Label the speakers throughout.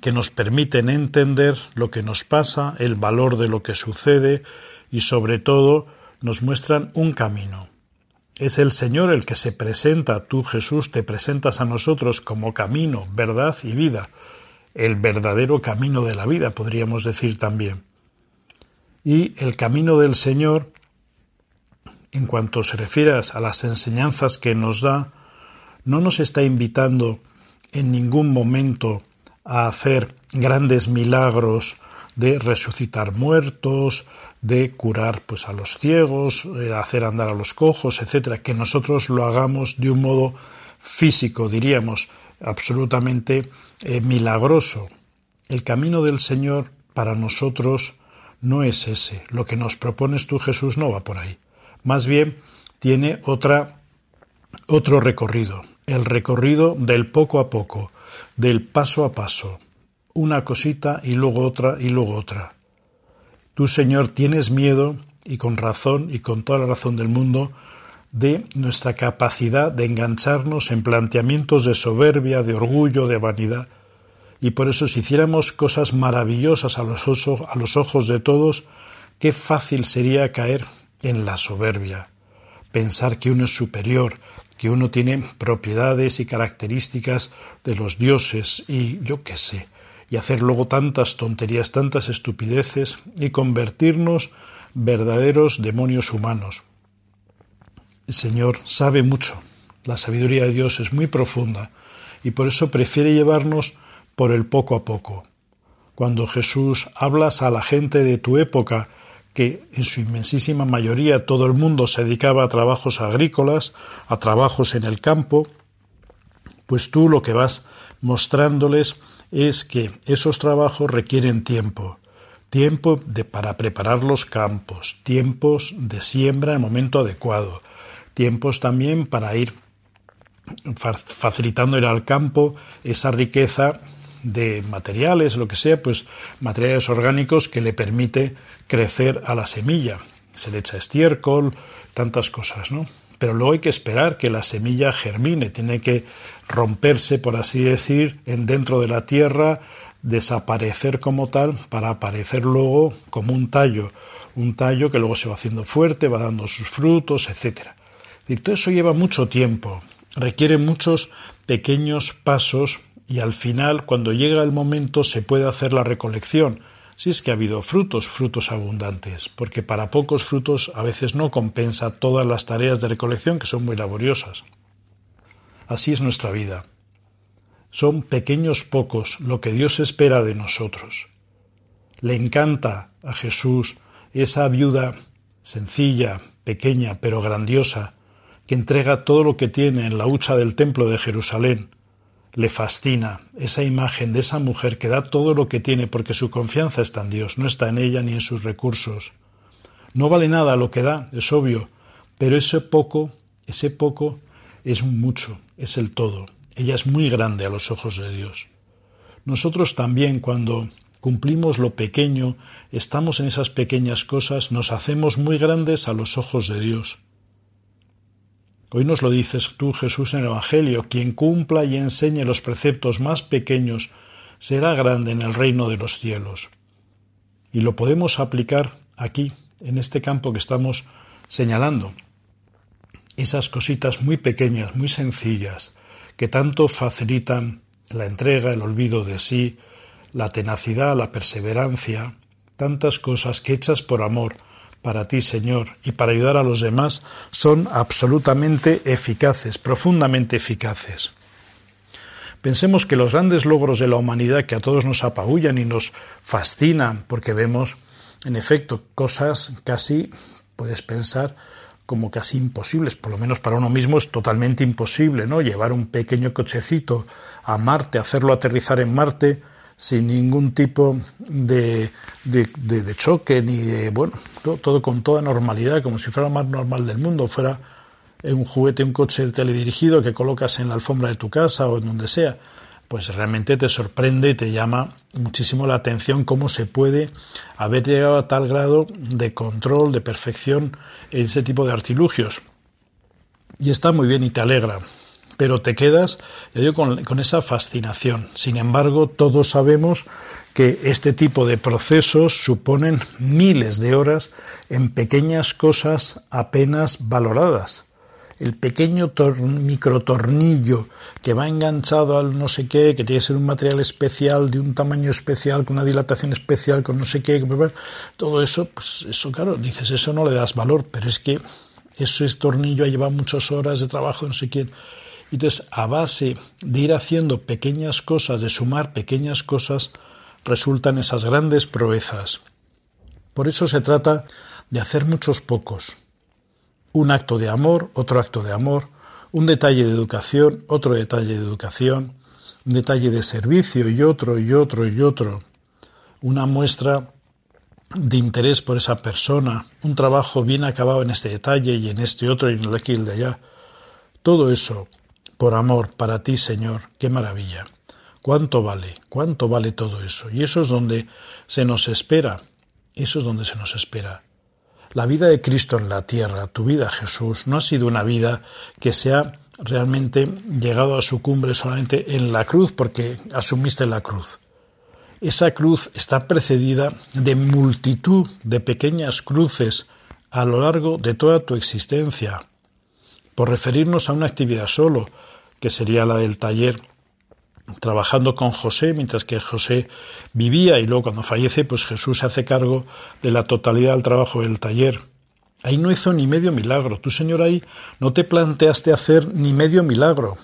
Speaker 1: que nos permiten entender lo que nos pasa, el valor de lo que sucede y sobre todo nos muestran un camino. Es el Señor el que se presenta, tú Jesús te presentas a nosotros como camino, verdad y vida, el verdadero camino de la vida, podríamos decir también. Y el camino del Señor, en cuanto se refiere a las enseñanzas que nos da, no nos está invitando en ningún momento a hacer grandes milagros de resucitar muertos, de curar pues a los ciegos, eh, hacer andar a los cojos, etcétera, que nosotros lo hagamos de un modo físico, diríamos, absolutamente eh, milagroso. El camino del Señor para nosotros no es ese. Lo que nos propones tú, Jesús, no va por ahí. Más bien tiene otra otro recorrido, el recorrido del poco a poco, del paso a paso, una cosita y luego otra y luego otra. Tú, Señor, tienes miedo, y con razón y con toda la razón del mundo, de nuestra capacidad de engancharnos en planteamientos de soberbia, de orgullo, de vanidad. Y por eso si hiciéramos cosas maravillosas a los, a los ojos de todos, qué fácil sería caer en la soberbia, pensar que uno es superior, que uno tiene propiedades y características de los dioses y yo qué sé, y hacer luego tantas tonterías, tantas estupideces y convertirnos verdaderos demonios humanos. El Señor sabe mucho, la sabiduría de Dios es muy profunda y por eso prefiere llevarnos por el poco a poco. Cuando Jesús hablas a la gente de tu época que en su inmensísima mayoría todo el mundo se dedicaba a trabajos agrícolas, a trabajos en el campo, pues tú lo que vas mostrándoles es que esos trabajos requieren tiempo, tiempo de, para preparar los campos, tiempos de siembra en momento adecuado, tiempos también para ir facilitando ir al campo esa riqueza de materiales, lo que sea, pues materiales orgánicos que le permite crecer a la semilla. Se le echa estiércol, tantas cosas, ¿no? Pero luego hay que esperar que la semilla germine, tiene que romperse, por así decir, en dentro de la tierra, desaparecer como tal para aparecer luego como un tallo, un tallo que luego se va haciendo fuerte, va dando sus frutos, etc. Y todo eso lleva mucho tiempo, requiere muchos pequeños pasos y al final, cuando llega el momento, se puede hacer la recolección, si es que ha habido frutos, frutos abundantes, porque para pocos frutos a veces no compensa todas las tareas de recolección que son muy laboriosas. Así es nuestra vida. Son pequeños pocos lo que Dios espera de nosotros. Le encanta a Jesús esa viuda sencilla, pequeña, pero grandiosa, que entrega todo lo que tiene en la hucha del templo de Jerusalén, le fascina esa imagen de esa mujer que da todo lo que tiene porque su confianza está en Dios, no está en ella ni en sus recursos. No vale nada lo que da, es obvio, pero ese poco, ese poco es mucho, es el todo. Ella es muy grande a los ojos de Dios. Nosotros también cuando cumplimos lo pequeño, estamos en esas pequeñas cosas, nos hacemos muy grandes a los ojos de Dios. Hoy nos lo dices tú, Jesús, en el Evangelio, quien cumpla y enseñe los preceptos más pequeños será grande en el reino de los cielos. Y lo podemos aplicar aquí, en este campo que estamos señalando. Esas cositas muy pequeñas, muy sencillas, que tanto facilitan la entrega, el olvido de sí, la tenacidad, la perseverancia, tantas cosas que hechas por amor para ti, Señor, y para ayudar a los demás son absolutamente eficaces, profundamente eficaces. Pensemos que los grandes logros de la humanidad que a todos nos apabullan y nos fascinan, porque vemos, en efecto, cosas casi, puedes pensar, como casi imposibles, por lo menos para uno mismo es totalmente imposible, ¿no? Llevar un pequeño cochecito a Marte, hacerlo aterrizar en Marte, sin ningún tipo de, de, choque ni de, bueno, todo, con toda normalidad, como si fuera lo más normal del mundo, fuera un juguete, un coche teledirigido que colocas en la alfombra de tu casa o en donde sea, pues realmente te sorprende y te llama muchísimo la atención cómo se puede haber llegado a tal grado de control, de perfección en ese tipo de artilugios. Y está muy bien y te alegra pero te quedas yo con, con esa fascinación. Sin embargo, todos sabemos que este tipo de procesos suponen miles de horas en pequeñas cosas apenas valoradas. El pequeño microtornillo que va enganchado al no sé qué, que tiene que ser un material especial, de un tamaño especial, con una dilatación especial, con no sé qué, todo eso, pues eso, claro, dices, eso no le das valor, pero es que ese tornillo ha llevado muchas horas de trabajo, no sé quién. Entonces, a base de ir haciendo pequeñas cosas, de sumar pequeñas cosas, resultan esas grandes proezas. Por eso se trata de hacer muchos pocos. Un acto de amor, otro acto de amor, un detalle de educación, otro detalle de educación, un detalle de servicio y otro y otro y otro, una muestra de interés por esa persona, un trabajo bien acabado en este detalle y en este otro y en el aquí y el de allá. Todo eso por amor para ti, Señor, qué maravilla. ¿Cuánto vale? ¿Cuánto vale todo eso? Y eso es donde se nos espera. Eso es donde se nos espera. La vida de Cristo en la tierra, tu vida, Jesús, no ha sido una vida que se ha realmente llegado a su cumbre solamente en la cruz, porque asumiste la cruz. Esa cruz está precedida de multitud de pequeñas cruces a lo largo de toda tu existencia. Por referirnos a una actividad solo, que sería la del taller trabajando con José, mientras que José vivía y luego cuando fallece, pues Jesús se hace cargo de la totalidad del trabajo del taller. Ahí no hizo ni medio milagro. Tú, Señor, ahí no te planteaste hacer ni medio milagro.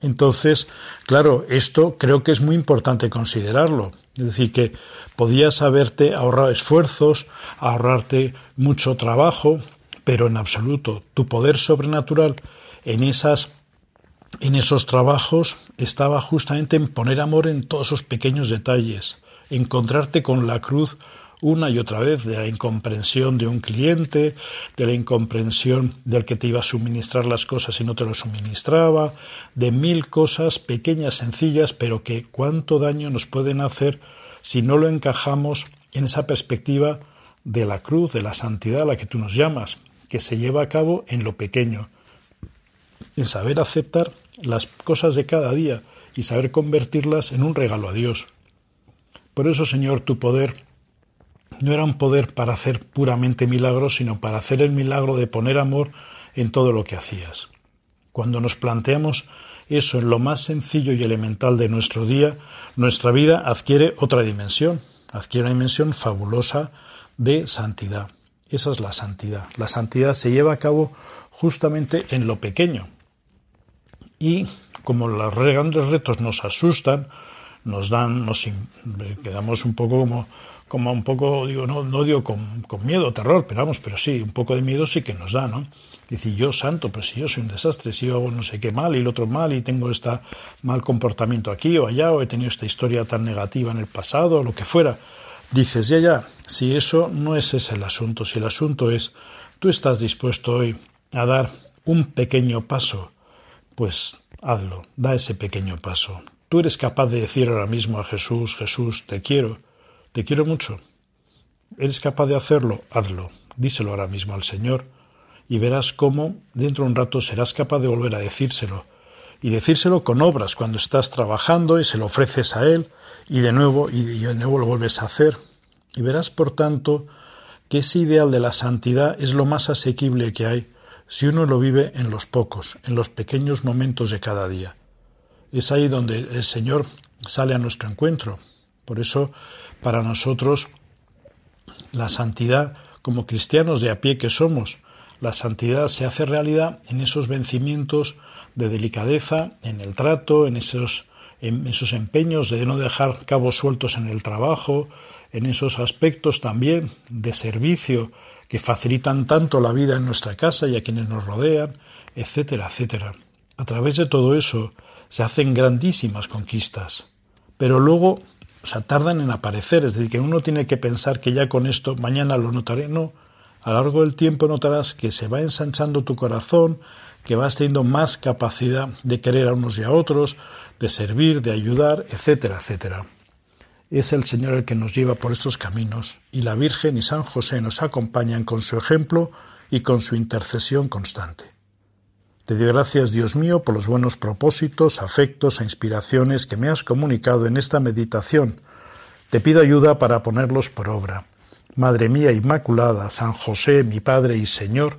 Speaker 1: Entonces, claro, esto creo que es muy importante considerarlo. Es decir, que podías haberte ahorrado esfuerzos, ahorrarte mucho trabajo, pero en absoluto tu poder sobrenatural en esas en esos trabajos estaba justamente en poner amor en todos esos pequeños detalles, encontrarte con la cruz una y otra vez de la incomprensión de un cliente, de la incomprensión del que te iba a suministrar las cosas y no te lo suministraba, de mil cosas pequeñas, sencillas, pero que cuánto daño nos pueden hacer si no lo encajamos en esa perspectiva de la cruz, de la santidad a la que tú nos llamas, que se lleva a cabo en lo pequeño, en saber aceptar las cosas de cada día y saber convertirlas en un regalo a Dios. Por eso, Señor, tu poder no era un poder para hacer puramente milagros, sino para hacer el milagro de poner amor en todo lo que hacías. Cuando nos planteamos eso en lo más sencillo y elemental de nuestro día, nuestra vida adquiere otra dimensión, adquiere una dimensión fabulosa de santidad. Esa es la santidad. La santidad se lleva a cabo justamente en lo pequeño, y como los grandes retos nos asustan, nos dan, nos quedamos un poco como, como un poco, digo, no, no digo con, con, miedo, terror, pero vamos, pero sí, un poco de miedo sí que nos da, ¿no? Decir, yo santo, pero si yo soy un desastre, si yo hago no sé qué mal y el otro mal y tengo este mal comportamiento aquí o allá o he tenido esta historia tan negativa en el pasado o lo que fuera. Dices, ya, ya, si eso no es ese el asunto, si el asunto es, tú estás dispuesto hoy a dar un pequeño paso pues hazlo, da ese pequeño paso. Tú eres capaz de decir ahora mismo a Jesús, Jesús, te quiero, te quiero mucho. ¿Eres capaz de hacerlo? Hazlo. Díselo ahora mismo al Señor y verás cómo dentro de un rato serás capaz de volver a decírselo. Y decírselo con obras cuando estás trabajando y se lo ofreces a Él y de nuevo y de nuevo lo vuelves a hacer. Y verás, por tanto, que ese ideal de la santidad es lo más asequible que hay si uno lo vive en los pocos, en los pequeños momentos de cada día. Es ahí donde el Señor sale a nuestro encuentro. Por eso, para nosotros, la santidad, como cristianos de a pie que somos, la santidad se hace realidad en esos vencimientos de delicadeza, en el trato, en esos, en esos empeños de no dejar cabos sueltos en el trabajo, en esos aspectos también de servicio que facilitan tanto la vida en nuestra casa y a quienes nos rodean, etcétera, etcétera. A través de todo eso se hacen grandísimas conquistas, pero luego O tardan en aparecer, es decir, que uno tiene que pensar que ya con esto mañana lo notaré. No, a lo largo del tiempo notarás que se va ensanchando tu corazón, que vas teniendo más capacidad de querer a unos y a otros, de servir, de ayudar, etcétera, etcétera. Es el Señor el que nos lleva por estos caminos y la Virgen y San José nos acompañan con su ejemplo y con su intercesión constante. Te doy gracias, Dios mío, por los buenos propósitos, afectos e inspiraciones que me has comunicado en esta meditación. Te pido ayuda para ponerlos por obra. Madre mía Inmaculada, San José, mi Padre y Señor,